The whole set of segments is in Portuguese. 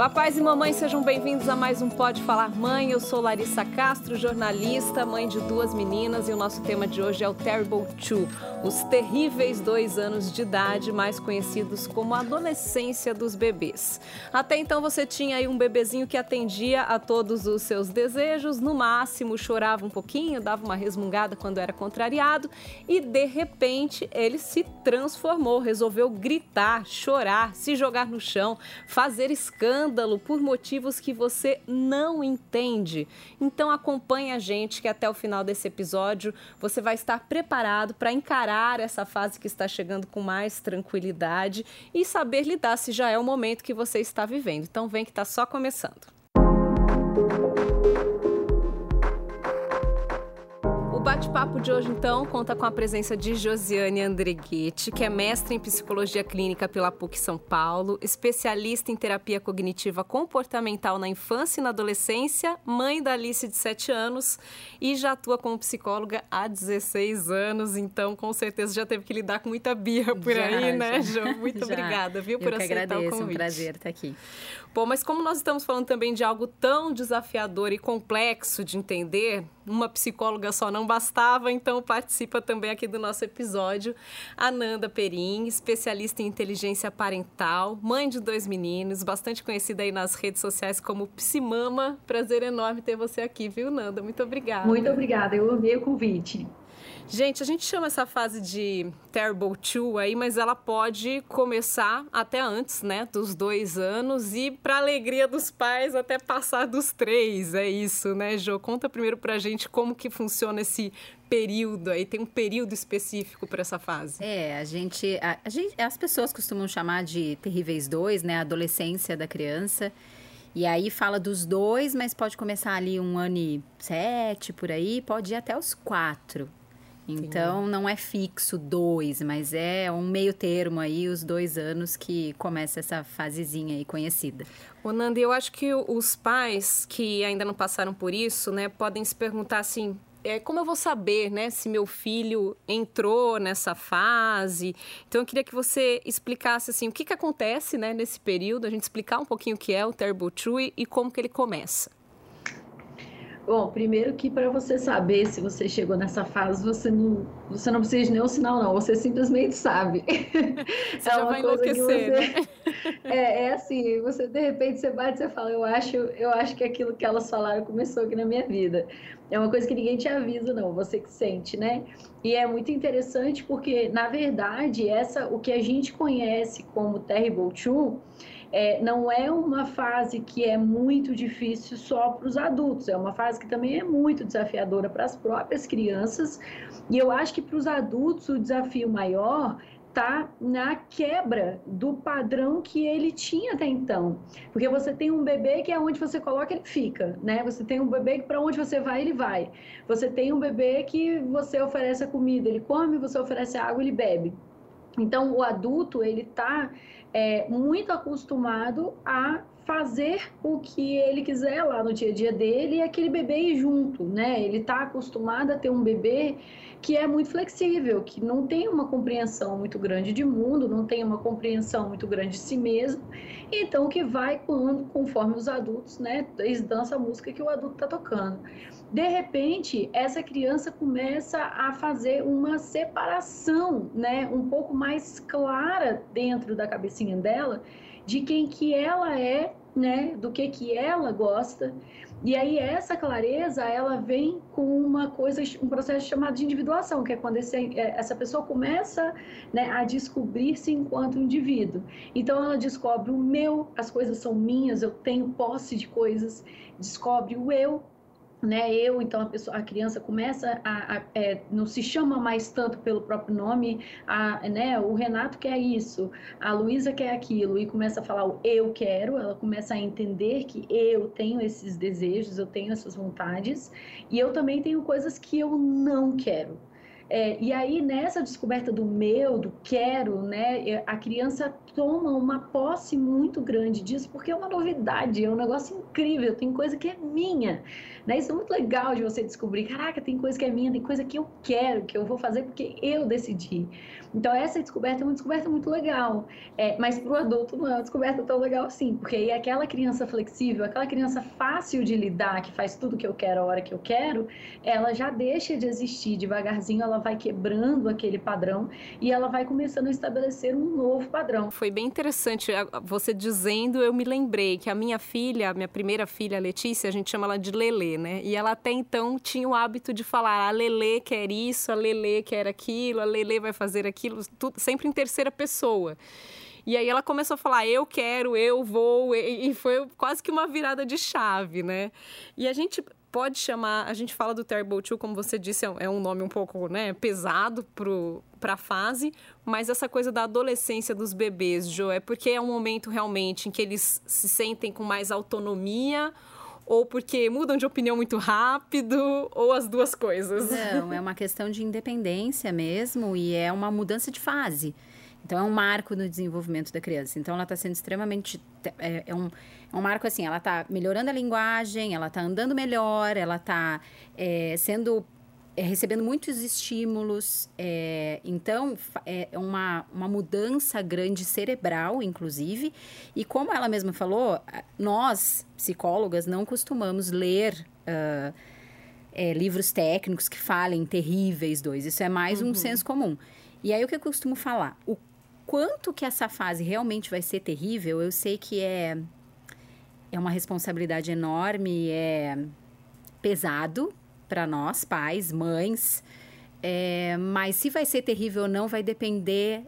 Papais e mamães, sejam bem-vindos a mais um Pode Falar Mãe. Eu sou Larissa Castro, jornalista, mãe de duas meninas, e o nosso tema de hoje é o Terrible Two, os terríveis dois anos de idade, mais conhecidos como a adolescência dos bebês. Até então você tinha aí um bebezinho que atendia a todos os seus desejos, no máximo chorava um pouquinho, dava uma resmungada quando era contrariado, e de repente ele se transformou, resolveu gritar, chorar, se jogar no chão, fazer escândalo escândalo por motivos que você não entende. Então acompanhe a gente que até o final desse episódio você vai estar preparado para encarar essa fase que está chegando com mais tranquilidade e saber lidar se já é o momento que você está vivendo. Então vem que está só começando. O bate-papo de hoje, então, conta com a presença de Josiane Andreguete, que é mestre em psicologia clínica pela PUC São Paulo, especialista em terapia cognitiva comportamental na infância e na adolescência, mãe da Alice de 7 anos e já atua como psicóloga há 16 anos. Então, com certeza, já teve que lidar com muita birra por já, aí, né, Jo? Muito já. obrigada, viu, por Eu aceitar agradeço, o convite. É um prazer estar aqui. Bom, mas como nós estamos falando também de algo tão desafiador e complexo de entender, uma psicóloga só não bastava, então participa também aqui do nosso episódio a Nanda Perim, especialista em inteligência parental, mãe de dois meninos, bastante conhecida aí nas redes sociais como Psimama. Prazer enorme ter você aqui, viu, Nanda? Muito obrigada. Muito obrigada, eu amei o convite. Gente, a gente chama essa fase de Terrible Two aí, mas ela pode começar até antes, né? Dos dois anos e, para alegria dos pais, até passar dos três. É isso, né, Jo? Conta primeiro pra gente como que funciona esse período aí. Tem um período específico para essa fase. É, a gente, a, a gente. As pessoas costumam chamar de terríveis dois, né? A adolescência da criança. E aí fala dos dois, mas pode começar ali um ano e sete, por aí, pode ir até os quatro. Então, não é fixo dois, mas é um meio termo aí, os dois anos que começa essa fasezinha aí conhecida. Ô, Nanda, eu acho que os pais que ainda não passaram por isso, né, podem se perguntar assim, é, como eu vou saber, né, se meu filho entrou nessa fase? Então, eu queria que você explicasse, assim, o que, que acontece, né, nesse período, a gente explicar um pouquinho o que é o Terrible True e como que ele começa. Bom, primeiro que para você saber se você chegou nessa fase, você não, você não precisa de nenhum sinal, não. Você simplesmente sabe. Você é já vai enlouquecer, você... né? é, é, assim, você de repente você bate e você fala, eu acho, eu acho que aquilo que elas falaram começou aqui na minha vida. É uma coisa que ninguém te avisa, não, você que sente, né? E é muito interessante porque, na verdade, essa o que a gente conhece como Terrible Two é, não é uma fase que é muito difícil só para os adultos, é uma fase que também é muito desafiadora para as próprias crianças. E eu acho que para os adultos o desafio maior tá na quebra do padrão que ele tinha até então. Porque você tem um bebê que é onde você coloca, ele fica, né? Você tem um bebê que para onde você vai, ele vai. Você tem um bebê que você oferece a comida, ele come, você oferece a água, ele bebe. Então, o adulto, ele está é, muito acostumado a fazer o que ele quiser lá no dia a dia dele e aquele bebê ir junto, né? Ele está acostumado a ter um bebê que é muito flexível, que não tem uma compreensão muito grande de mundo, não tem uma compreensão muito grande de si mesmo, então que vai quando, conforme os adultos, né? Eles dançam a música que o adulto está tocando. De repente, essa criança começa a fazer uma separação, né, um pouco mais clara dentro da cabecinha dela de quem que ela é, né, do que que ela gosta. E aí essa clareza, ela vem com uma coisa, um processo chamado de individuação, que é quando esse, é, essa pessoa começa né, a descobrir-se enquanto indivíduo. Então ela descobre o meu, as coisas são minhas, eu tenho posse de coisas, descobre o eu, né, eu, então a, pessoa, a criança começa a, a é, não se chama mais tanto pelo próprio nome, a, né, o Renato quer isso, a Luísa quer aquilo, e começa a falar o eu quero, ela começa a entender que eu tenho esses desejos, eu tenho essas vontades, e eu também tenho coisas que eu não quero. É, e aí, nessa descoberta do meu, do quero, né, é, a criança toma uma posse muito grande disso, porque é uma novidade, é um negócio incrível, tem coisa que é minha. Né? Isso é muito legal de você descobrir, caraca, tem coisa que é minha, tem coisa que eu quero, que eu vou fazer porque eu decidi. Então, essa descoberta é uma descoberta muito legal. É, mas para o adulto não é uma descoberta tão legal assim, porque aí aquela criança flexível, aquela criança fácil de lidar, que faz tudo que eu quero a hora que eu quero, ela já deixa de existir. Devagarzinho, ela vai quebrando aquele padrão e ela vai começando a estabelecer um novo padrão. Foi bem interessante você dizendo, eu me lembrei que a minha filha, a minha primeira filha, Letícia, a gente chama ela de Lelê, né? E ela até então tinha o hábito de falar: a Lelê quer isso, a Lelê quer aquilo, a Lelê vai fazer aquilo tudo, sempre em terceira pessoa. E aí ela começou a falar, eu quero, eu vou, e, foi quase que uma virada de chave, né? E a gente pode chamar, a gente fala do Terrible Two, como você disse, é um nome um pouco né, pesado para a fase, mas essa coisa da adolescência dos bebês, Jo, é porque é um momento realmente em que eles se sentem com mais autonomia ou porque mudam de opinião muito rápido, ou as duas coisas? Não, é uma questão de independência mesmo e é uma mudança de fase. Então, é um marco no desenvolvimento da criança. Então, ela está sendo extremamente. É, é, um, é um marco assim: ela está melhorando a linguagem, ela está andando melhor, ela está é, sendo é, recebendo muitos estímulos. É, então, é uma, uma mudança grande cerebral, inclusive. E como ela mesma falou, nós, psicólogas, não costumamos ler. Uh, é, livros técnicos que falem terríveis dois. Isso é mais uhum. um senso comum. E aí o que eu costumo falar? O quanto que essa fase realmente vai ser terrível, eu sei que é é uma responsabilidade enorme, é pesado, para nós, pais, mães. É, mas se vai ser terrível ou não, vai depender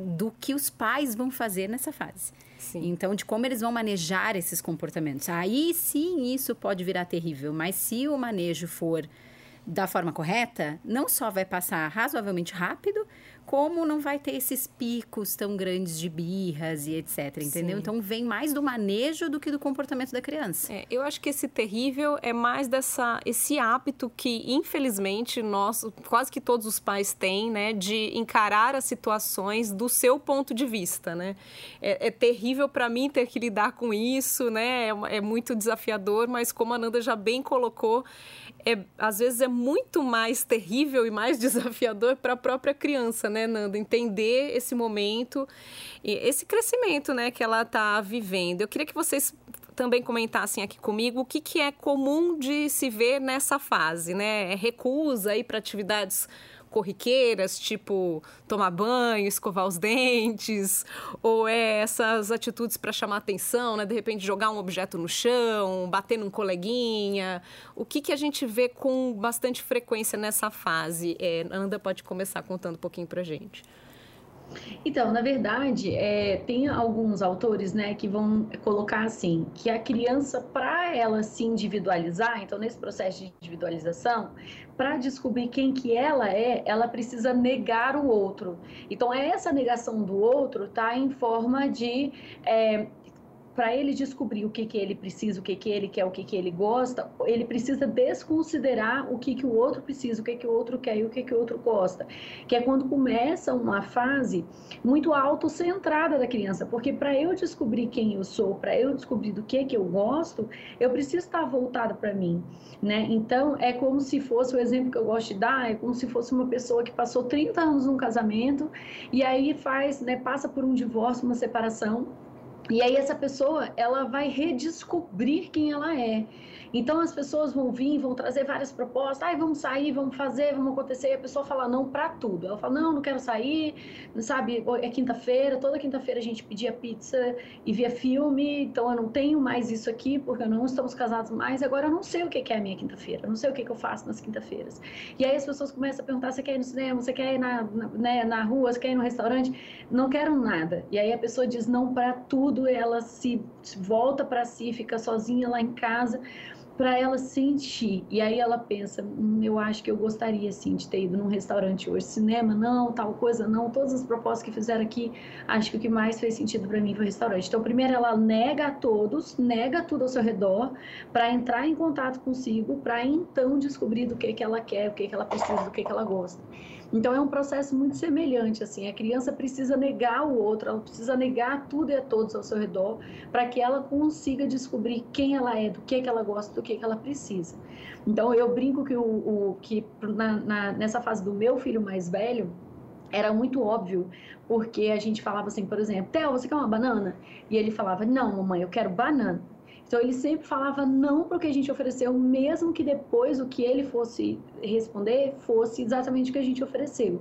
do que os pais vão fazer nessa fase. Sim. Então, de como eles vão manejar esses comportamentos. Aí sim, isso pode virar terrível, mas se o manejo for da forma correta, não só vai passar razoavelmente rápido, como não vai ter esses picos tão grandes de birras e etc, entendeu? Sim. Então vem mais do manejo do que do comportamento da criança. É, eu acho que esse terrível é mais dessa esse hábito que infelizmente nós quase que todos os pais têm, né, de encarar as situações do seu ponto de vista, né? É, é terrível para mim ter que lidar com isso, né? É, é muito desafiador, mas como a Nanda já bem colocou, é, às vezes é muito mais terrível e mais desafiador para a própria criança, né, Nanda? Entender esse momento, e esse crescimento, né, que ela está vivendo. Eu queria que vocês também comentassem aqui comigo o que, que é comum de se ver nessa fase, né? É recusa ir para atividades corriqueiras, tipo tomar banho, escovar os dentes, ou é essas atitudes para chamar atenção, né? De repente jogar um objeto no chão, bater num coleguinha. O que, que a gente vê com bastante frequência nessa fase? É, Anda pode começar contando um pouquinho para gente. Então, na verdade, é, tem alguns autores né, que vão colocar assim, que a criança, para ela se individualizar, então nesse processo de individualização, para descobrir quem que ela é, ela precisa negar o outro. Então, essa negação do outro está em forma de é, para ele descobrir o que, que ele precisa, o que, que ele quer, o que, que ele gosta, ele precisa desconsiderar o que, que o outro precisa, o que, que o outro quer e o que, que o outro gosta. Que é quando começa uma fase muito autocentrada da criança, porque para eu descobrir quem eu sou, para eu descobrir do que, que eu gosto, eu preciso estar voltado para mim. Né? Então, é como se fosse, o exemplo que eu gosto de dar, é como se fosse uma pessoa que passou 30 anos num casamento e aí faz, né, passa por um divórcio, uma separação, e aí essa pessoa, ela vai redescobrir quem ela é. Então as pessoas vão vir, vão trazer várias propostas, ai, vamos sair, vamos fazer, vamos acontecer, e a pessoa fala não para tudo. Ela fala: "Não, não quero sair". Sabe, é quinta-feira, toda quinta-feira a gente pedia pizza e via filme, então eu não tenho mais isso aqui porque não estamos casados mais. Agora eu não sei o que é a minha quinta-feira, não sei o que eu faço nas quinta-feiras. E aí as pessoas começam a perguntar: "Você quer ir no cinema? Você quer ir na, na, né, na rua? Você quer ir no restaurante?" Não quero nada. E aí a pessoa diz não para tudo, ela se volta para si, fica sozinha lá em casa para ela sentir. E aí ela pensa, hum, eu acho que eu gostaria sim de ter ido num restaurante hoje, cinema não, tal coisa não, todas as propostas que fizeram aqui, acho que o que mais fez sentido para mim foi o restaurante. Então, primeiro ela nega a todos, nega tudo ao seu redor, para entrar em contato consigo, para então descobrir do que que ela quer, o que que ela precisa, do que que ela gosta. Então é um processo muito semelhante assim. A criança precisa negar o outro, ela precisa negar tudo e a todos ao seu redor para que ela consiga descobrir quem ela é, do que que ela gosta, do que que ela precisa. Então eu brinco que o, o que na, na, nessa fase do meu filho mais velho era muito óbvio, porque a gente falava assim, por exemplo, Theo, você quer uma banana? E ele falava, não, mamãe, eu quero banana. Então ele sempre falava não para o que a gente ofereceu, mesmo que depois o que ele fosse responder fosse exatamente o que a gente ofereceu.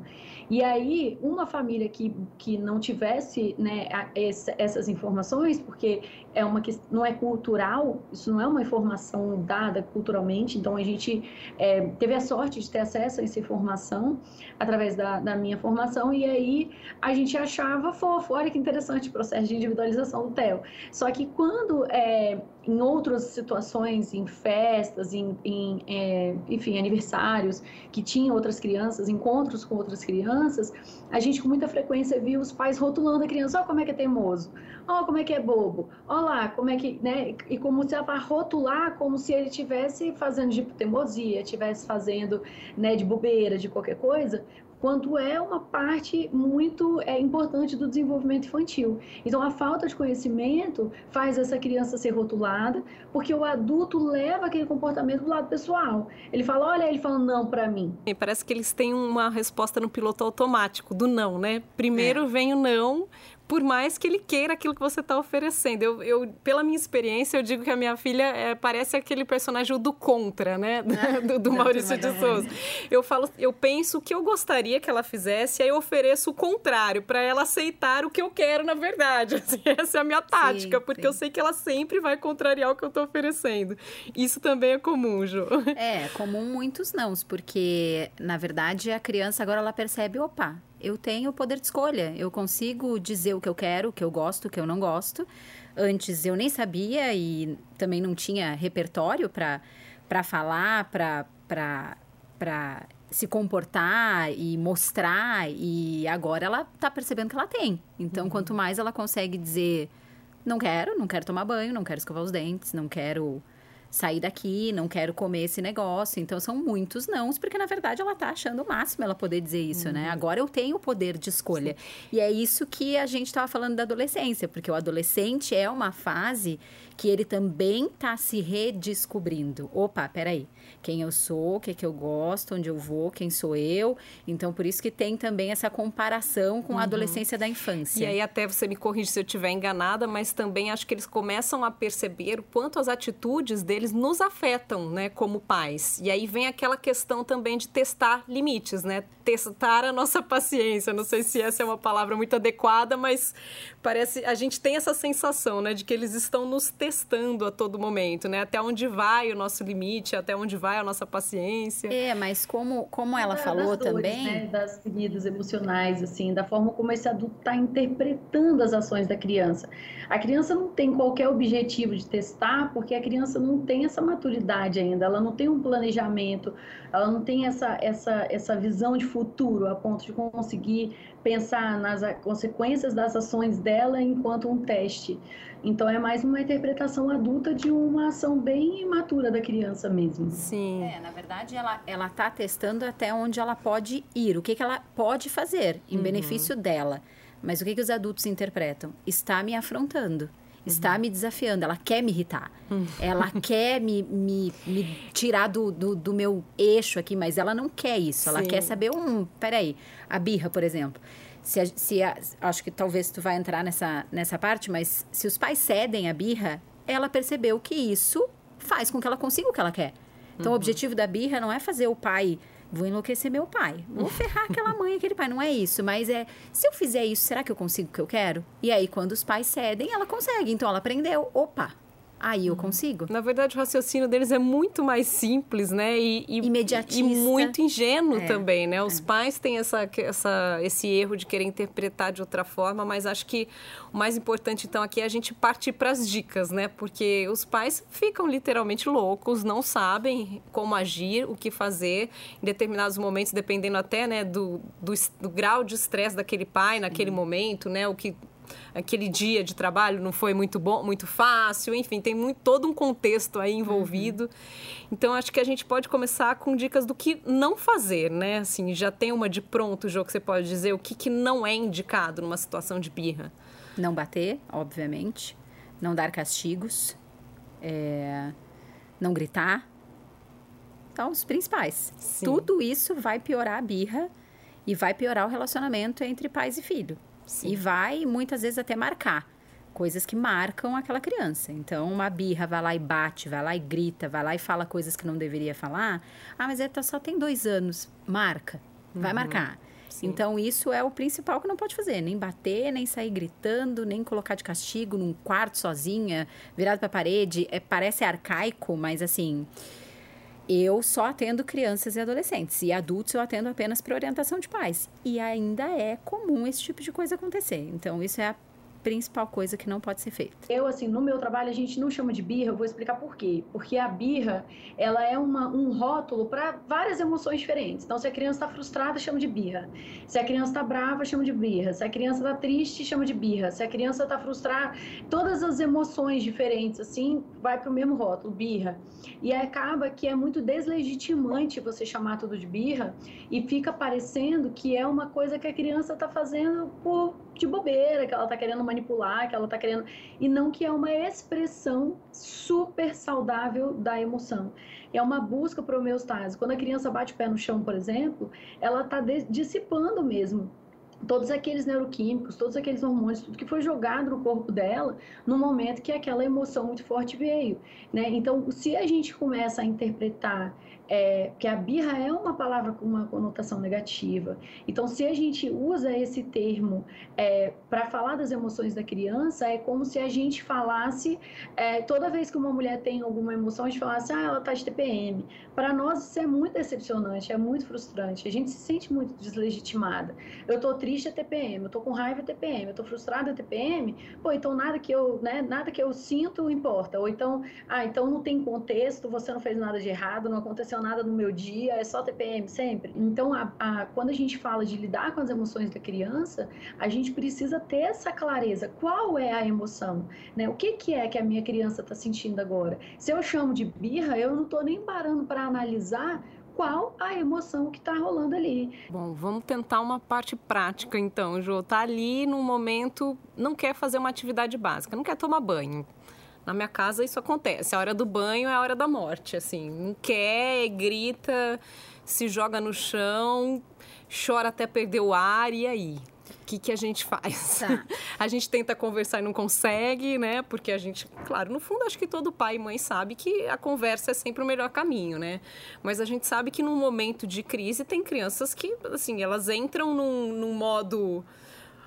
E aí, uma família que, que não tivesse né, essa, essas informações, porque é uma que não é cultural, isso não é uma informação dada culturalmente, então a gente é, teve a sorte de ter acesso a essa informação através da, da minha formação, e aí a gente achava fofo, olha que interessante o processo de individualização do TEL. Só que quando é, em outras situações, em festas, em, em é, enfim, que tinham outras crianças, encontros com outras crianças, a gente com muita frequência via os pais rotulando a criança, olha como é que é teimoso, olha como é que é bobo, olha lá, como é que, né, e como se vai rotular como se ele estivesse fazendo de teimosia, estivesse fazendo, né, de bobeira, de qualquer coisa, quanto é uma parte muito é, importante do desenvolvimento infantil. Então, a falta de conhecimento faz essa criança ser rotulada, porque o adulto leva aquele comportamento do lado pessoal. Ele fala, olha, ele fala não para mim. E parece que eles têm uma resposta no piloto automático do não, né? Primeiro é. vem o não, por mais que ele queira aquilo que você está oferecendo. Eu, eu, pela minha experiência, eu digo que a minha filha é, parece aquele personagem do contra, né? do, do Maurício de Souza. Eu falo, eu penso o que eu gostaria que ela fizesse, aí eu ofereço o contrário, para ela aceitar o que eu quero, na verdade. Assim, essa é a minha tática, sim, porque sim. eu sei que ela sempre vai contrariar o que eu estou oferecendo. Isso também é comum, Ju. É, comum muitos não, porque, na verdade, a criança agora ela percebe, opa, eu tenho o poder de escolha. Eu consigo dizer o que eu quero, o que eu gosto, o que eu não gosto. Antes eu nem sabia e também não tinha repertório para falar, para se comportar e mostrar. E agora ela está percebendo que ela tem. Então, uhum. quanto mais ela consegue dizer: não quero, não quero tomar banho, não quero escovar os dentes, não quero sair daqui, não quero comer esse negócio. Então são muitos nãos, porque na verdade ela tá achando o máximo ela poder dizer isso, né? uhum. né? Agora eu tenho o poder de escolha. Sim. E é isso que a gente estava falando da adolescência, porque o adolescente é uma fase que ele também está se redescobrindo. Opa, peraí quem eu sou, o que, é que eu gosto, onde eu vou, quem sou eu. Então, por isso que tem também essa comparação com a uhum. adolescência da infância. E aí, até você me corrige se eu estiver enganada, mas também acho que eles começam a perceber o quanto as atitudes deles nos afetam, né, como pais. E aí vem aquela questão também de testar limites, né? Testar a nossa paciência. Não sei se essa é uma palavra muito adequada, mas parece a gente tem essa sensação, né, de que eles estão nos testando a todo momento, né? Até onde vai o nosso limite, até onde vai a nossa paciência. É, mas como, como ela da, falou dores, também. Né? Das feridas emocionais, assim, da forma como esse adulto está interpretando as ações da criança. A criança não tem qualquer objetivo de testar, porque a criança não tem essa maturidade ainda, ela não tem um planejamento, ela não tem essa, essa, essa visão de futuro a ponto de conseguir pensar nas consequências das ações dela enquanto um teste. Então é mais uma interpretação adulta de uma ação bem imatura da criança mesmo. Sim. É, na verdade ela ela tá testando até onde ela pode ir, o que que ela pode fazer em uhum. benefício dela. Mas o que que os adultos interpretam? Está me afrontando está me desafiando, ela quer me irritar, uhum. ela quer me, me, me tirar do, do, do, meu eixo aqui, mas ela não quer isso, ela Sim. quer saber um. Peraí, a birra, por exemplo se, a, se a, acho que talvez tu vai entrar nessa, nessa parte, mas se os pais cedem a birra, ela percebeu que isso faz com que ela consiga o que ela quer. Então, uhum. o objetivo da birra não é fazer o pai vou enlouquecer meu pai, vou ferrar aquela mãe, aquele pai. Não é isso, mas é se eu fizer isso, será que eu consigo o que eu quero? E aí, quando os pais cedem, ela consegue. Então, ela aprendeu. Opa, aí eu uhum. consigo. Na verdade, o raciocínio deles é muito mais simples, né? E, e imediatista. E muito ingênuo é, também, né? Os é. pais têm essa, essa, esse erro de querer interpretar de outra forma, mas acho que o mais importante, então, aqui é a gente partir para as dicas, né? Porque os pais ficam literalmente loucos, não sabem como agir, o que fazer em determinados momentos, dependendo até né, do, do, do grau de estresse daquele pai naquele uhum. momento, né? O que aquele dia de trabalho não foi muito bom, muito fácil, enfim, tem muito, todo um contexto aí envolvido. Uhum. Então acho que a gente pode começar com dicas do que não fazer, né? Assim, já tem uma de pronto, jogo que você pode dizer o que, que não é indicado numa situação de birra. Não bater, obviamente. Não dar castigos. É... Não gritar. Então, os principais. Sim. Tudo isso vai piorar a birra e vai piorar o relacionamento entre pais e filho. Sim. E vai, muitas vezes, até marcar coisas que marcam aquela criança. Então, uma birra vai lá e bate, vai lá e grita, vai lá e fala coisas que não deveria falar. Ah, mas ele tá, só tem dois anos. Marca. Vai uhum. marcar. Sim. Então, isso é o principal que não pode fazer. Nem bater, nem sair gritando, nem colocar de castigo num quarto sozinha, virado para a parede. É, parece arcaico, mas assim eu só atendo crianças e adolescentes. E adultos eu atendo apenas para orientação de pais. E ainda é comum esse tipo de coisa acontecer. Então, isso é a principal coisa que não pode ser feita? Eu, assim, no meu trabalho a gente não chama de birra, eu vou explicar por quê. Porque a birra, ela é uma, um rótulo para várias emoções diferentes. Então, se a criança está frustrada, chama de birra. Se a criança está brava, chama de birra. Se a criança está triste, chama de birra. Se a criança está frustrada, todas as emoções diferentes, assim, vai para o mesmo rótulo, birra. E acaba que é muito deslegitimante você chamar tudo de birra e fica parecendo que é uma coisa que a criança está fazendo por de bobeira, que ela está querendo manipular, que ela está querendo. E não que é uma expressão super saudável da emoção. É uma busca por homeostase. Quando a criança bate o pé no chão, por exemplo, ela está dissipando mesmo todos aqueles neuroquímicos, todos aqueles hormônios, tudo que foi jogado no corpo dela no momento que aquela emoção muito forte veio, né? Então, se a gente começa a interpretar é, que a birra é uma palavra com uma conotação negativa. Então, se a gente usa esse termo é, para falar das emoções da criança, é como se a gente falasse, é, toda vez que uma mulher tem alguma emoção, a gente falasse, ah, ela está de TPM. Para nós, isso é muito decepcionante, é muito frustrante. A gente se sente muito deslegitimada. Eu estou triste, é TPM. Eu estou com raiva, é TPM. Eu estou frustrada, é TPM. Pô, então nada que eu, né, nada que eu sinto importa. Ou então, ah, então não tem contexto, você não fez nada de errado, não aconteceu nada no meu dia, é só TPM sempre. Então, a, a, quando a gente fala de lidar com as emoções da criança, a gente precisa ter essa clareza. Qual é a emoção? Né? O que, que é que a minha criança está sentindo agora? Se eu chamo de birra, eu não estou nem parando para analisar qual a emoção que está rolando ali. Bom, vamos tentar uma parte prática então, Jô. Tá ali no momento, não quer fazer uma atividade básica, não quer tomar banho. Na minha casa isso acontece. A hora do banho é a hora da morte, assim. Não quer, grita, se joga no chão, chora até perder o ar e aí? O que, que a gente faz? Tá. a gente tenta conversar e não consegue, né? Porque a gente, claro, no fundo acho que todo pai e mãe sabe que a conversa é sempre o melhor caminho, né? Mas a gente sabe que num momento de crise tem crianças que, assim, elas entram num, num modo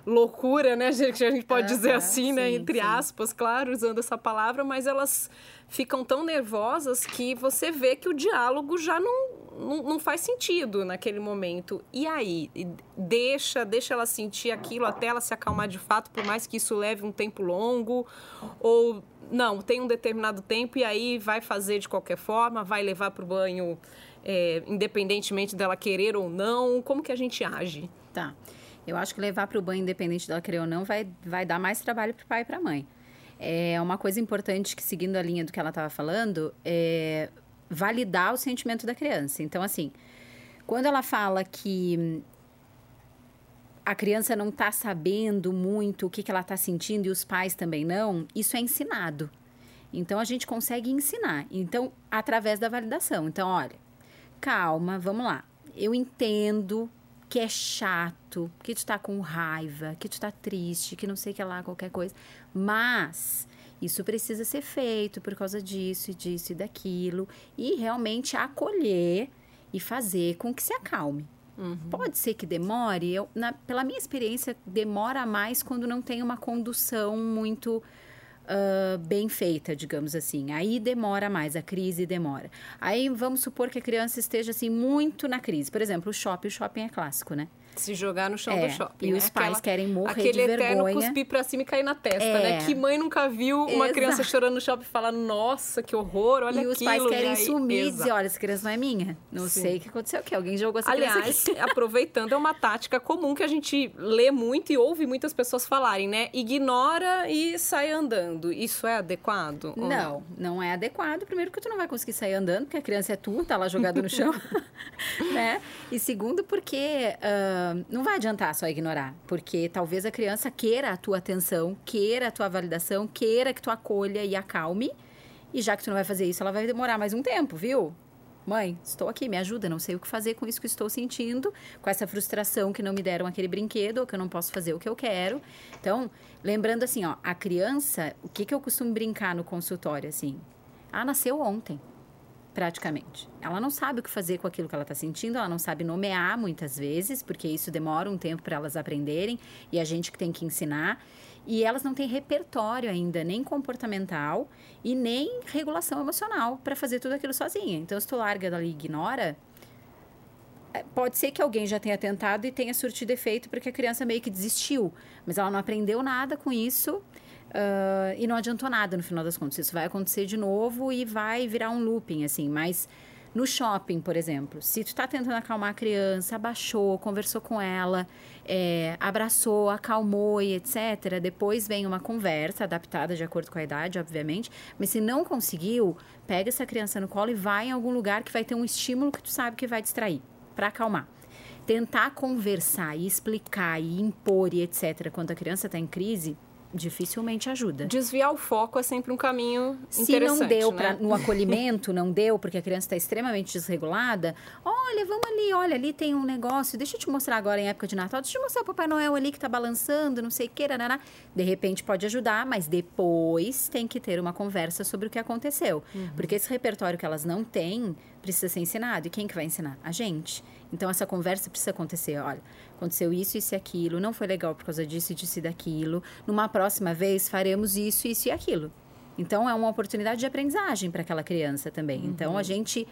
loucura, né? A gente, a gente pode dizer assim, né? sim, né? Entre sim. aspas, claro, usando essa palavra, mas elas ficam tão nervosas que você vê que o diálogo já não, não, não faz sentido naquele momento. E aí? Deixa, deixa ela sentir aquilo até ela se acalmar de fato, por mais que isso leve um tempo longo? Ou não, tem um determinado tempo e aí vai fazer de qualquer forma, vai levar para o banho, é, independentemente dela querer ou não? Como que a gente age? Tá. Eu acho que levar para o banho, independente dela querer ou não, vai, vai dar mais trabalho para o pai e para a mãe. É uma coisa importante que, seguindo a linha do que ela estava falando, é validar o sentimento da criança. Então, assim, quando ela fala que a criança não está sabendo muito o que, que ela está sentindo e os pais também não, isso é ensinado. Então, a gente consegue ensinar. Então, através da validação. Então, olha, calma, vamos lá. Eu entendo que é chato, que tu tá com raiva, que tu tá triste, que não sei o que lá, qualquer coisa. Mas isso precisa ser feito por causa disso e disso e daquilo. E realmente acolher e fazer com que se acalme. Uhum. Pode ser que demore, eu, na, pela minha experiência, demora mais quando não tem uma condução muito uh, bem feita, digamos assim. Aí demora mais, a crise demora. Aí vamos supor que a criança esteja assim muito na crise. Por exemplo, o shopping, o shopping é clássico, né? Se jogar no chão é, do shopping. E né? os pais Aquela, querem morrer aquele de vergonha. eterno cuspir pra cima e cair na testa, É. né? Que mãe nunca viu uma Exato. criança chorando no shopping e falar, nossa, que horror, olha e os aquilo. pais querem aí- sumir e dizer, olha, essa criança não é minha. Não Sim. sei o que aconteceu aqui. Alguém jogou essa criança Aliás, aproveitando, é uma tática comum que a gente lê muito e ouve muitas pessoas falarem, né? Ignora e sai andando. Isso é adequado? ou Não, não é adequado. Primeiro, porque tu não vai conseguir sair andando, porque a criança é tua, tá lá jogada no chão, né? E segundo, porque não vai adiantar só ignorar, porque talvez a criança queira a tua atenção, queira a tua validação, queira que tu acolha e acalme. E já que tu não vai fazer isso, ela vai demorar mais um tempo, viu? Mãe, estou aqui, me ajuda, não sei o que fazer com isso que estou sentindo, com essa frustração que não me deram aquele brinquedo, ou que eu não posso fazer o que eu quero. Então, lembrando assim, ó, a criança, o que, que eu costumo brincar no consultório, assim? Ah, nasceu ontem, praticamente. Ela não sabe o que fazer com aquilo que ela está sentindo, ela não sabe nomear muitas vezes, porque isso demora um tempo para elas aprenderem, e a gente que tem que ensinar. E elas não têm repertório ainda, nem comportamental e nem regulação emocional para fazer tudo aquilo sozinha. Então, se tu larga dali e ignora, é, pode ser que alguém já tenha tentado e tenha surtido efeito porque a criança meio que desistiu, mas ela não aprendeu nada com isso ah, e não adiantou nada no final das contas. Isso vai acontecer de novo e vai virar um looping, assim. Mas no shopping, por exemplo, se tu tá tentando acalmar a criança, abaixou, conversou com ela, é, abraçou, acalmou e etc., depois vem uma conversa adaptada de acordo com a idade, obviamente. Mas se não conseguiu, pega essa criança no colo e vai em algum lugar que vai ter um estímulo que tu sabe que vai distrair, para acalmar. Tentar conversar e explicar e impor e etc., quando a criança está em crise, dificilmente ajuda. Desviar o foco é sempre um caminho Se interessante, não deu né? pra, no acolhimento, não deu porque a criança está extremamente desregulada, olha, vamos ali, olha, ali tem um negócio, deixa eu te mostrar agora em época de Natal, deixa eu te mostrar o Papai Noel ali que tá balançando, não sei o que, nananá. de repente pode ajudar, mas depois tem que ter uma conversa sobre o que aconteceu. Uhum. Porque esse repertório que elas não têm precisa ser ensinado. E quem que vai ensinar? A gente. Então essa conversa precisa acontecer, olha, aconteceu isso, isso e aquilo, não foi legal por causa disso, disso e daquilo. Numa próxima vez faremos isso, isso e aquilo. Então é uma oportunidade de aprendizagem para aquela criança também. Então a gente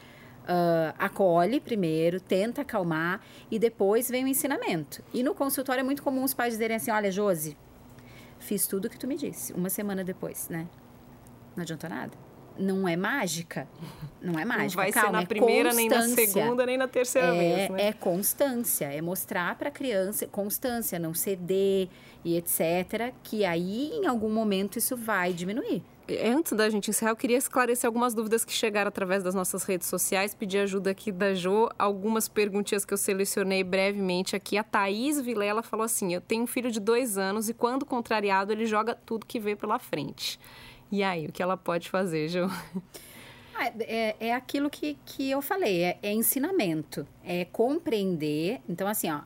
ah, acolhe primeiro, tenta acalmar e depois vem o ensinamento. E no consultório é muito comum os pais dizerem assim: olha, Josi, fiz tudo o que tu me disse. Uma semana depois, né? Não adiantou nada. Não é mágica. Não é mágica. Não vai Calma, ser na é primeira, nem na constância. segunda, nem na terceira É, vez, né? é constância, é mostrar para a criança constância, não ceder e etc. Que aí, em algum momento, isso vai diminuir. Antes da gente encerrar, eu queria esclarecer algumas dúvidas que chegaram através das nossas redes sociais, pedir ajuda aqui da Jo, algumas perguntinhas que eu selecionei brevemente aqui. A Thaís Vilela falou assim: Eu tenho um filho de dois anos e quando contrariado, ele joga tudo que vê pela frente. E aí, o que ela pode fazer, Jo? Ah, é, é aquilo que, que eu falei, é, é ensinamento, é compreender. Então, assim, ó,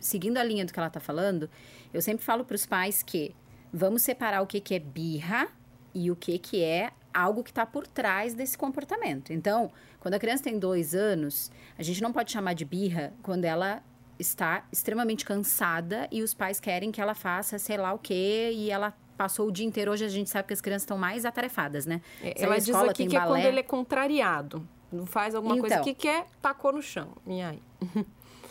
seguindo a linha do que ela tá falando, eu sempre falo para os pais que vamos separar o que, que é birra e o que, que é algo que está por trás desse comportamento. Então, quando a criança tem dois anos, a gente não pode chamar de birra quando ela está extremamente cansada e os pais querem que ela faça sei lá o quê e ela passou o dia inteiro. Hoje a gente sabe que as crianças estão mais atarefadas, né? É, Ela diz aqui que é quando balé- ele é contrariado. Não faz alguma coisa Então. que quer, tacou no chão. E aí?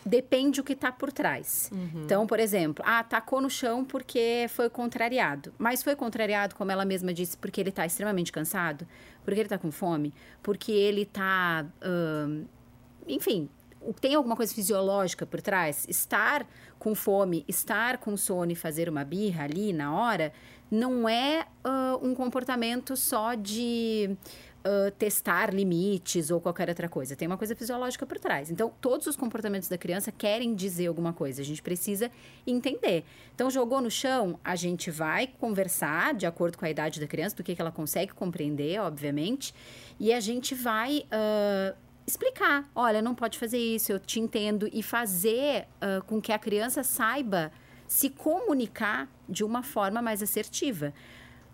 Depende o que está por trás. Uhum. Então, por exemplo, ah, tacou no chão porque foi contrariado. Mas foi contrariado, como ela mesma disse, porque ele está extremamente cansado, porque ele está com fome, porque ele está. enfim, o- tem alguma coisa fisiológica por trás? Estar com fome, estar com sono e fazer uma birra ali na hora não é ah, um comportamento só de ah, testar limites ou qualquer outra coisa. Tem uma coisa fisiológica por trás. Então, todos os comportamentos da criança querem dizer alguma coisa. A gente precisa entender. Então, jogou no chão, a gente vai conversar de acordo com a idade da criança, do que, que ela consegue compreender, obviamente, e a gente vai. ah, explicar, olha, não pode fazer isso, eu te entendo, e fazer com que a criança saiba se comunicar de uma forma mais assertiva.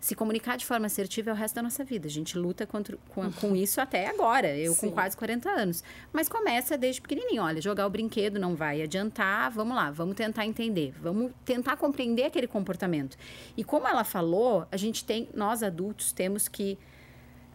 se comunicar de forma assertiva é o resto da nossa vida. A gente luta contra, com, com isso até agora, eu Sim. com quase 40 anos. Mas começa desde pequenininho. Olha, jogar o brinquedo não vai adiantar, vamos lá, vamos tentar entender, vamos tentar compreender aquele comportamento. E como ela falou, a gente tem, nós adultos temos que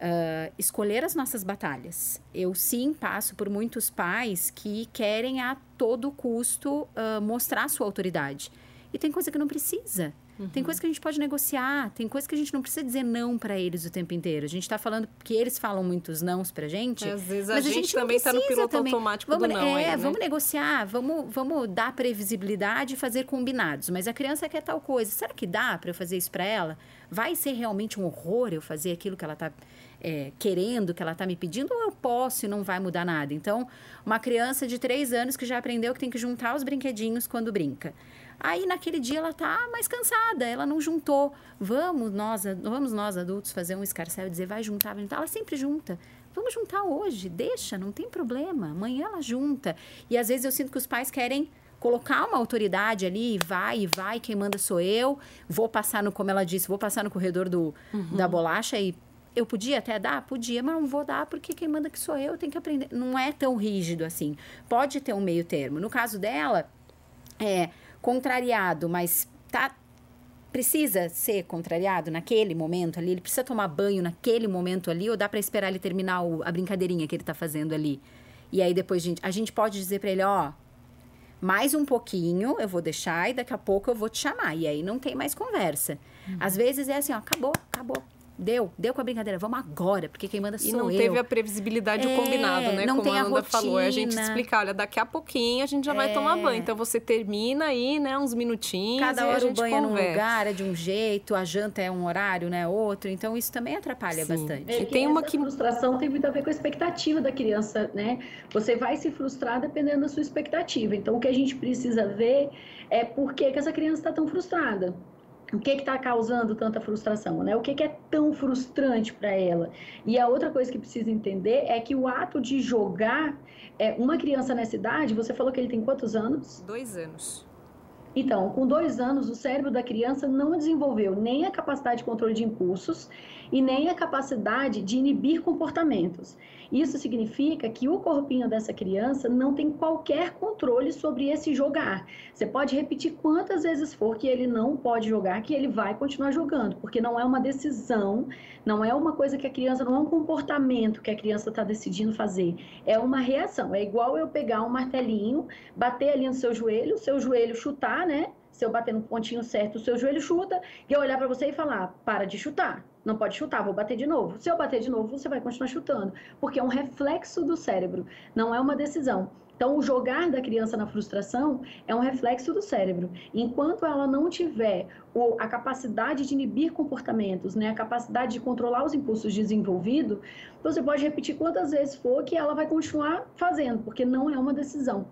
uh, escolher as nossas batalhas. Eu sim passo por muitos pais que querem a todo custo uh, mostrar sua autoridade. E tem coisa que não precisa. Uhum. Tem coisa que a gente pode negociar, tem coisa que a gente não precisa dizer não para eles o tempo inteiro. A gente está falando que eles falam muitos nãos pra gente. Às vezes a mas gente, a gente também está no piloto também. automático vamos, do não. É, aí, né? vamos negociar, vamos, vamos dar previsibilidade e fazer combinados. Mas a criança quer tal coisa. Será que dá para eu fazer isso para ela? Vai ser realmente um horror eu fazer aquilo que ela está é, querendo, que ela está me pedindo, ou eu posso e não vai mudar nada? Então, uma criança de três anos que já aprendeu que tem que juntar os brinquedinhos quando brinca. Aí naquele dia ela tá mais cansada, ela não juntou. Vamos nós, vamos nós adultos fazer um escarcel e dizer vai juntar, vai juntar. Ela sempre junta. Vamos juntar hoje, deixa, não tem problema. Amanhã ela junta. E às vezes eu sinto que os pais querem colocar uma autoridade ali, vai e vai, quem manda sou eu. Vou passar no, como ela disse, vou passar no corredor do, uhum. da bolacha e eu podia até dar? Podia, mas não vou dar porque quem manda que sou eu, tem que aprender. Não é tão rígido assim. Pode ter um meio termo. No caso dela, é contrariado, mas tá precisa ser contrariado naquele momento ali, ele precisa tomar banho naquele momento ali ou dá para esperar ele terminar o, a brincadeirinha que ele tá fazendo ali? E aí depois a gente, a gente pode dizer para ele, ó, mais um pouquinho, eu vou deixar e daqui a pouco eu vou te chamar. E aí não tem mais conversa. Uhum. Às vezes é assim, ó, acabou, acabou. Deu, deu com a brincadeira, vamos agora, porque quem manda sou eu. E não teve a previsibilidade é, combinado, né? Não Como tem a Amanda falou, é a gente explicar, olha, daqui a pouquinho a gente já é. vai tomar banho. Então você termina aí, né, uns minutinhos. Cada hora o banho é num lugar, é de um jeito, a janta é um horário, né? Outro. Então isso também atrapalha Sim. bastante. É, e tem uma que frustração tem muito a ver com a expectativa da criança, né? Você vai se frustrar dependendo da sua expectativa. Então o que a gente precisa ver é por que, que essa criança está tão frustrada o que está causando tanta frustração, né? O que, que é tão frustrante para ela? E a outra coisa que precisa entender é que o ato de jogar, é, uma criança nessa idade, você falou que ele tem quantos anos? Dois anos. Então, com dois anos, o cérebro da criança não desenvolveu nem a capacidade de controle de impulsos e nem a capacidade de inibir comportamentos. Isso significa que o corpinho dessa criança não tem qualquer controle sobre esse jogar. Você pode repetir quantas vezes for que ele não pode jogar, que ele vai continuar jogando, porque não é uma decisão, não é uma coisa que a criança, não é um comportamento que a criança está decidindo fazer, é uma reação. É igual eu pegar um martelinho, bater ali no seu joelho, o seu joelho chutar, né? Se eu bater no pontinho certo, o seu joelho chuta, e eu olhar para você e falar: para de chutar. Não pode chutar, vou bater de novo. Se eu bater de novo, você vai continuar chutando, porque é um reflexo do cérebro, não é uma decisão. Então, o jogar da criança na frustração é um reflexo do cérebro. Enquanto ela não tiver a capacidade de inibir comportamentos, né, a capacidade de controlar os impulsos desenvolvido, você pode repetir quantas vezes for que ela vai continuar fazendo, porque não é uma decisão.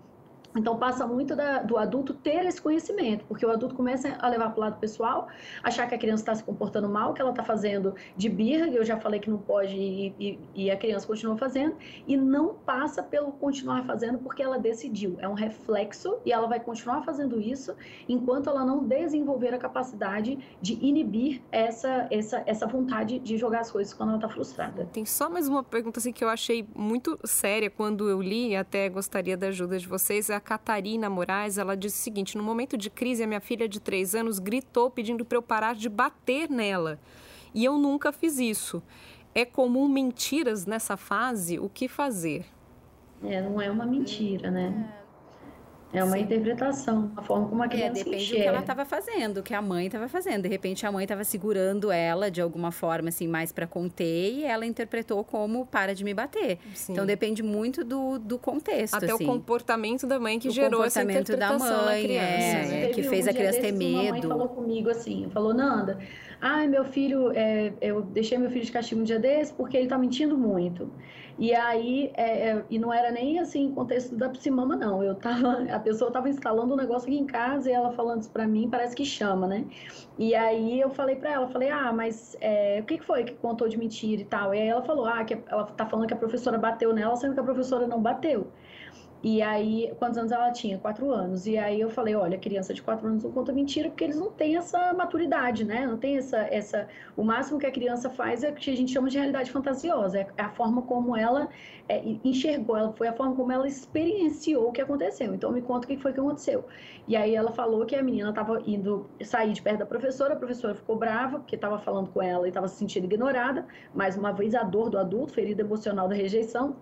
Então passa muito da, do adulto ter esse conhecimento, porque o adulto começa a levar para o lado pessoal, achar que a criança está se comportando mal, que ela está fazendo de birra, eu já falei que não pode e, e, e, a criança continua fazendo, e não passa pelo continuar fazendo porque ela decidiu. É um reflexo e ela vai continuar fazendo isso enquanto ela não desenvolver a capacidade de inibir essa, essa, essa vontade de jogar as coisas quando ela está frustrada. Tem só mais uma pergunta assim, que eu achei muito séria quando eu li, e até gostaria da ajuda de vocês a Catarina Moraes, ela disse o seguinte: no momento de crise, a minha filha de três anos gritou pedindo para eu parar de bater nela. E eu nunca fiz isso. É comum mentiras nessa fase? O que fazer? É, não é uma mentira, né? É uma Sim. interpretação, a forma como a é, criança é, depende enxerga. do que ela estava fazendo, o que a mãe estava fazendo. De repente, a mãe estava segurando ela de alguma forma, assim, mais para conter, e ela interpretou como para de me bater. Sim. Então, depende muito do, do contexto, Até assim. o comportamento da mãe que o gerou essa interpretação da mãe, criança. É, né? que fez um a criança ter medo. Uma mãe falou comigo assim, falou, Nanda, ai, meu filho, é, eu deixei meu filho de castigo um dia desse porque ele está mentindo muito. E aí, é, é, e não era nem assim contexto da psimama, não. Eu tava, a pessoa estava instalando um negócio aqui em casa e ela falando isso para mim, parece que chama, né? E aí eu falei para ela, falei, ah, mas é, o que foi que contou de mentira e tal? E aí ela falou, ah, que ela tá falando que a professora bateu nela, sendo que a professora não bateu. E aí, quantos anos ela tinha? Quatro anos. E aí eu falei, olha, criança de quatro anos não conta mentira, porque eles não têm essa maturidade, né? Não tem essa, essa... O máximo que a criança faz é o que a gente chama de realidade fantasiosa. É a forma como ela é, enxergou, ela, foi a forma como ela experienciou o que aconteceu. Então, me conta o que foi que aconteceu. E aí ela falou que a menina estava indo sair de perto da professora, a professora ficou brava, porque estava falando com ela e estava se sentindo ignorada. Mais uma vez, a dor do adulto, ferida emocional da rejeição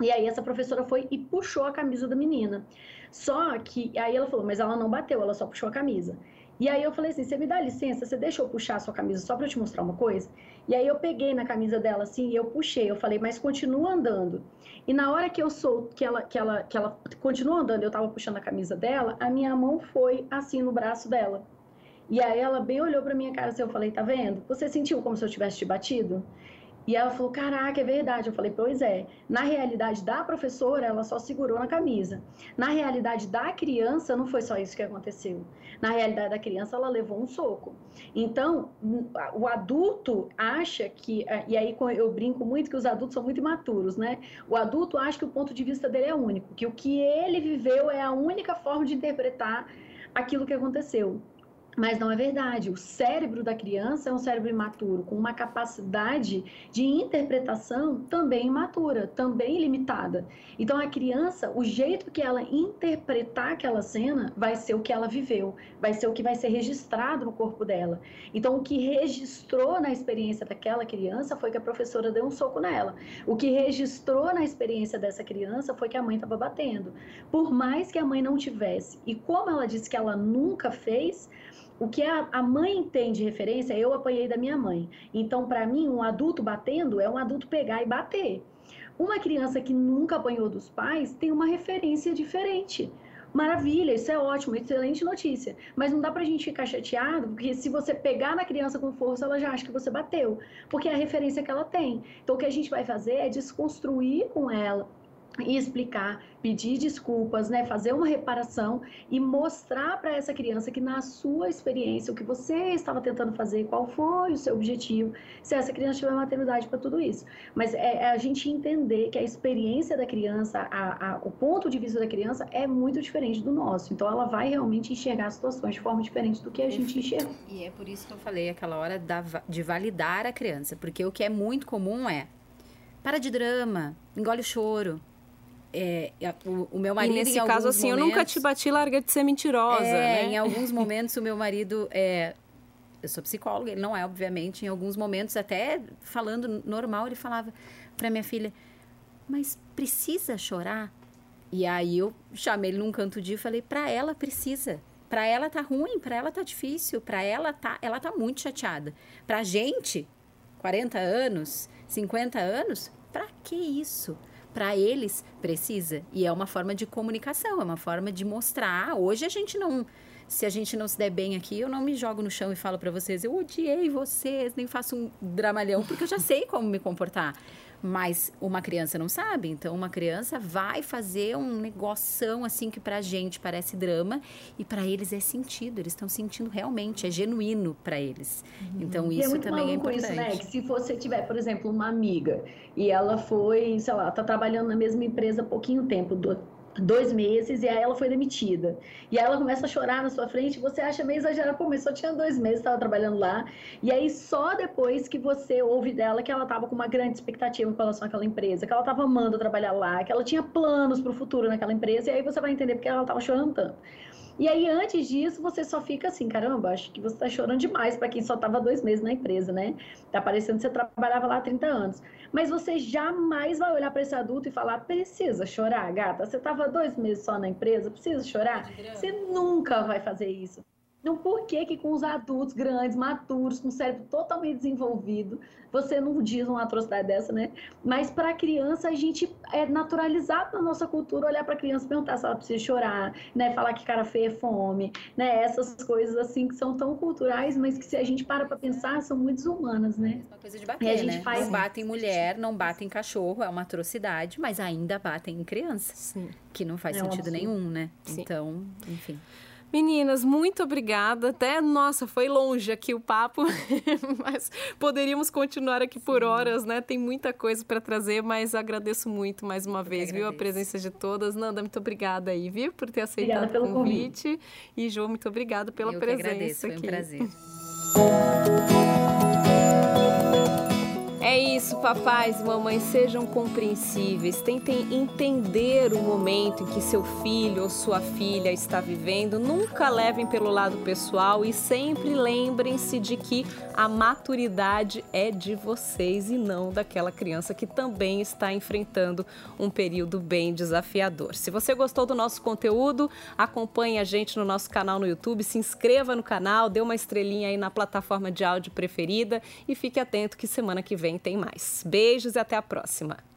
e aí essa professora foi e puxou a camisa da menina. Só que aí ela falou, mas ela não bateu, ela só puxou a camisa. E aí eu falei assim, você me dá licença, você deixa eu puxar a sua camisa só para eu te mostrar uma coisa? E aí eu peguei na camisa dela assim e eu puxei, eu falei, mas continua andando. E na hora que eu sou que ela que ela que ela continua andando, eu tava puxando a camisa dela, a minha mão foi assim no braço dela. E aí ela bem olhou para minha cara assim, eu falei, tá vendo? Você sentiu como se eu tivesse te batido? E ela falou: Caraca, é verdade. Eu falei: Pois é. Na realidade da professora, ela só segurou na camisa. Na realidade da criança, não foi só isso que aconteceu. Na realidade da criança, ela levou um soco. Então, o adulto acha que. E aí eu brinco muito que os adultos são muito imaturos, né? O adulto acha que o ponto de vista dele é único, que o que ele viveu é a única forma de interpretar aquilo que aconteceu. Mas não é verdade. O cérebro da criança é um cérebro imaturo, com uma capacidade de interpretação também imatura, também limitada. Então, a criança, o jeito que ela interpretar aquela cena vai ser o que ela viveu, vai ser o que vai ser registrado no corpo dela. Então, o que registrou na experiência daquela criança foi que a professora deu um soco nela. O que registrou na experiência dessa criança foi que a mãe estava batendo. Por mais que a mãe não tivesse, e como ela disse que ela nunca fez, o que a, mãe tem de referência, eu apanhei da minha mãe. Então, para mim, um adulto batendo é um adulto pegar e bater. Uma criança que nunca apanhou dos pais tem uma referência diferente. Maravilha, isso é ótimo, excelente notícia. Mas não dá pra gente ficar chateado, porque se você pegar na criança com força, ela já acha que você bateu, porque é a referência que ela tem. Então o que a gente vai fazer é desconstruir com ela e explicar, pedir desculpas, né, fazer uma reparação e mostrar para essa criança que na sua experiência o que você estava tentando fazer, qual foi o seu objetivo, se essa criança tiver maturidade para tudo isso. Mas é, é, a gente entender que a experiência da criança, a, a, o ponto de vista da criança é muito diferente do nosso. Então ela vai realmente enxergar situações de forma diferente do que a gente enxerga. E é por isso que eu falei aquela hora da, de validar a criança, porque o que é muito comum é para de drama, engole o choro é, o, o, meu marido. E nesse caso, assim, momentos, eu nunca te bati, larga de ser mentirosa. É, né? Em alguns momentos, o meu marido. É, eu sou psicóloga, ele não é, obviamente. Em alguns momentos, até falando normal, ele falava para minha filha: Mas precisa chorar? E aí eu chamei ele num canto dia e falei: Para ela precisa. Para ela tá ruim, para ela tá difícil, para ela tá, ela tá muito chateada. Pra gente, 40 anos, 50 anos, para que isso? Para eles precisa. E é uma forma de comunicação, é uma forma de mostrar. Ah, hoje a gente não. Se a gente não se der bem aqui, eu não me jogo no chão e falo para vocês, eu odiei vocês, nem faço um dramalhão, porque eu já sei como me comportar. Mas uma criança não sabe, então uma criança vai fazer um negoção assim que pra gente parece drama e para eles é sentido, eles estão sentindo realmente, é genuíno para eles. Uhum. Então isso é também é importante. Isso, né? Que se você tiver, por exemplo, uma amiga e ela foi, sei lá, tá trabalhando na mesma empresa há pouquinho tempo, do dois meses e aí ela foi demitida. E aí ela começa a chorar na sua frente, você acha meio exagerado, pô, mas só tinha dois meses, estava trabalhando lá. E aí só depois que você ouve dela que ela estava com uma grande expectativa com relação àquela empresa, que ela estava amando trabalhar lá, que ela tinha planos para o futuro naquela empresa, e aí você vai entender porque ela estava chorando tanto. E aí, antes disso, você só fica assim, caramba, acho que você está chorando demais para quem só estava dois meses na empresa, né? Tá parecendo que você trabalhava lá há 30 anos. Mas você jamais vai olhar para esse adulto e falar: precisa chorar, gata. Você estava dois meses só na empresa, precisa chorar? Você nunca vai fazer isso. Então, por que que com os adultos grandes, maturos, com o cérebro totalmente desenvolvido, você não diz uma atrocidade dessa, né? Mas para a criança, a gente é naturalizado na nossa cultura olhar para a criança e perguntar se ela precisa chorar, né? Falar que cara feia é fome, né? Essas coisas assim que são tão culturais, mas que se a gente para para pensar, são muito desumanas, né? É uma coisa de bater, e a gente né? Faz... Não batem mulher, não batem cachorro, é uma atrocidade, mas ainda batem em criança. Sim. Que não faz é sentido nenhum, né? Sim. Então, enfim. Meninas, muito obrigada. Até, nossa, foi longe aqui o papo, mas poderíamos continuar aqui por horas, né? Tem muita coisa para trazer, mas agradeço muito mais uma Eu vez, viu? A presença de todas. Nanda, muito obrigada aí, viu? Por ter aceitado o convite. convite. E, João, muito obrigada pela Eu presença que agradeço, aqui. Foi um prazer. É isso, papais e mamães, sejam compreensíveis, tentem entender o momento em que seu filho ou sua filha está vivendo, nunca levem pelo lado pessoal e sempre lembrem-se de que a maturidade é de vocês e não daquela criança que também está enfrentando um período bem desafiador. Se você gostou do nosso conteúdo, acompanhe a gente no nosso canal no YouTube, se inscreva no canal, dê uma estrelinha aí na plataforma de áudio preferida e fique atento que semana que vem tem mais. Beijos e até a próxima!